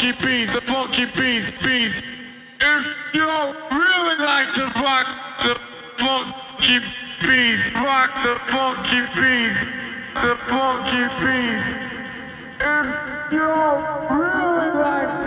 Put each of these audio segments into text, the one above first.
funky beats, the funky beats, beats. If you really like to rock the funky beats, rock the funky beats, the funky beats. If you really like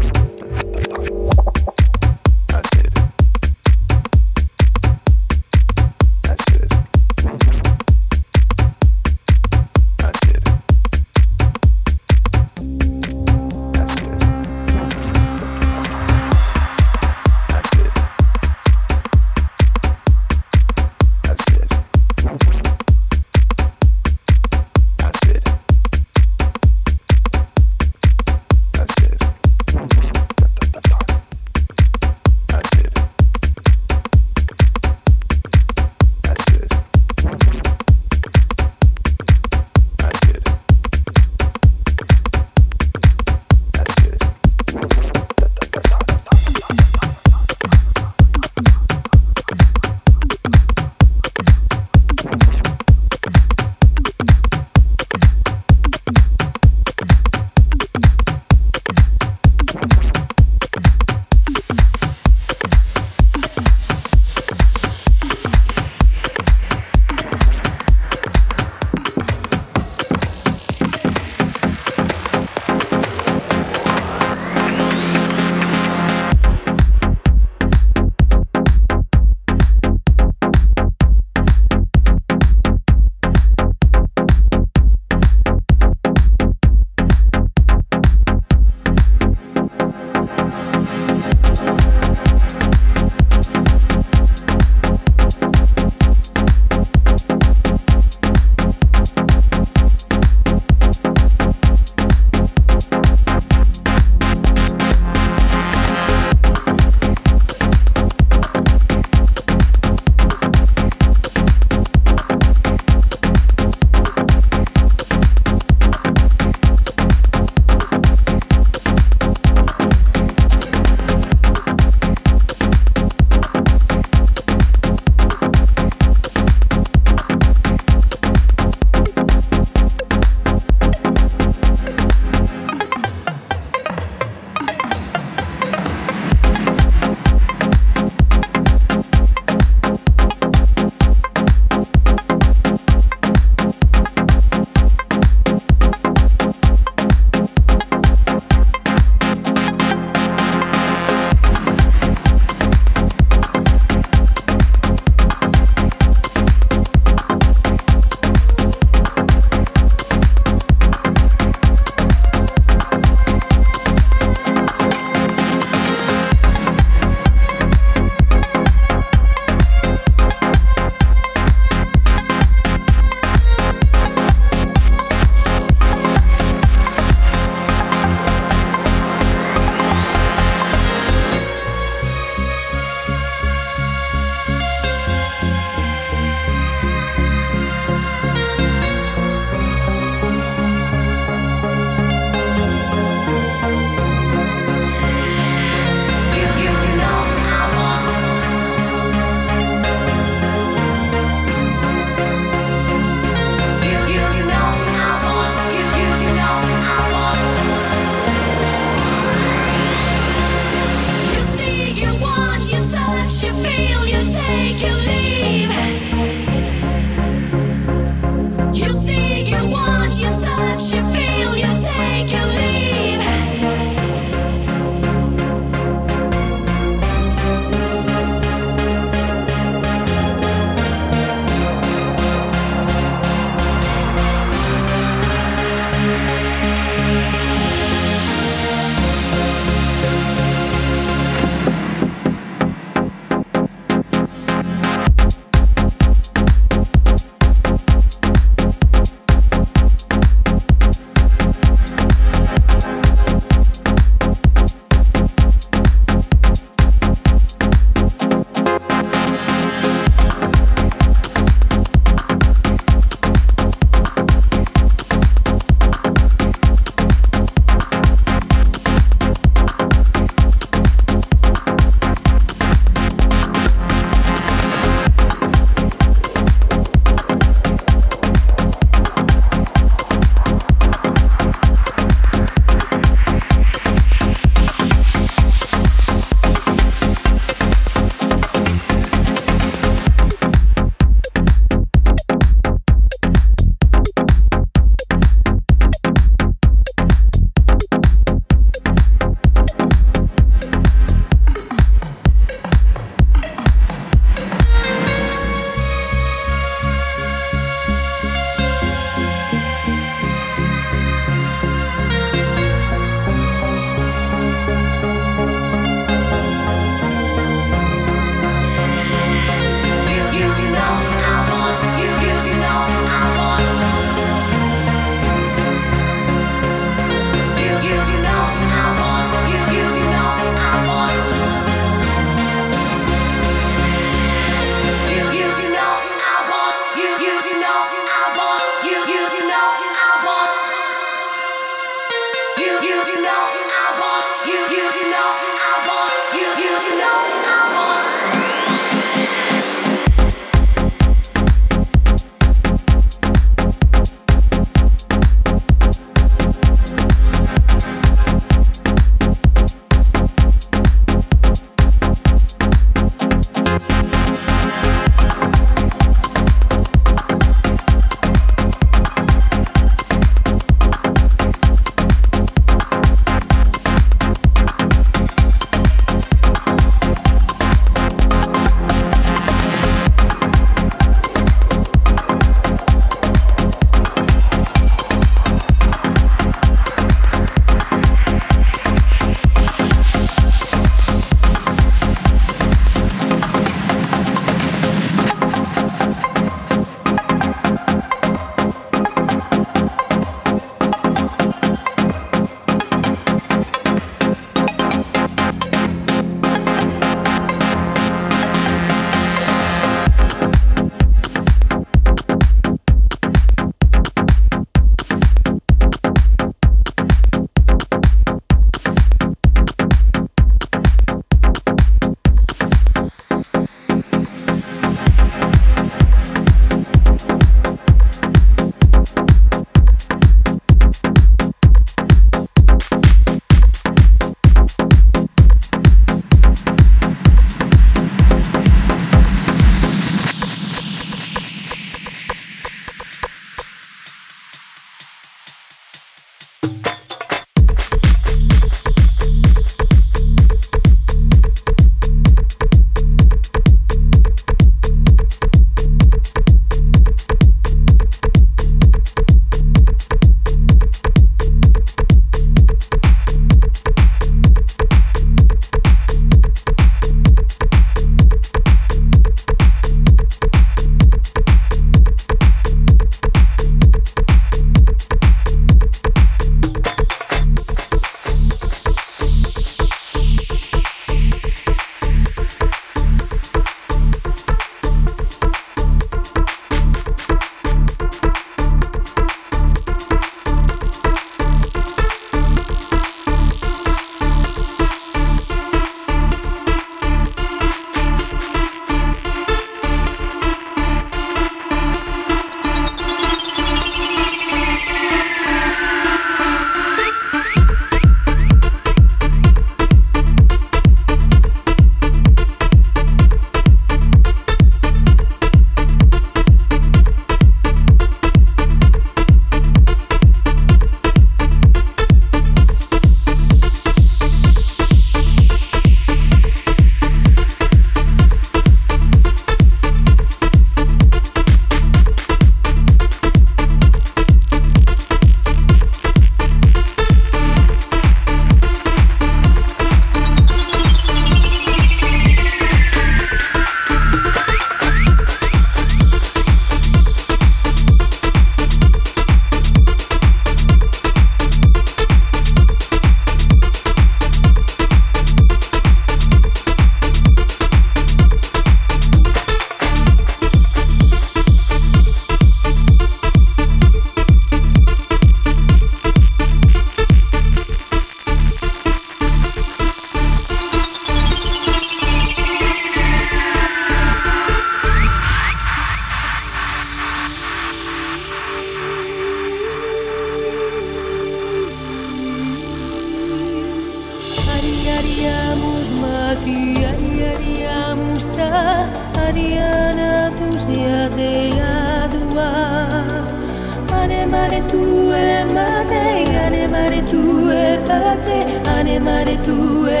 ane mare tu e mare ane mare tu e bate ane mare tu e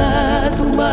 matua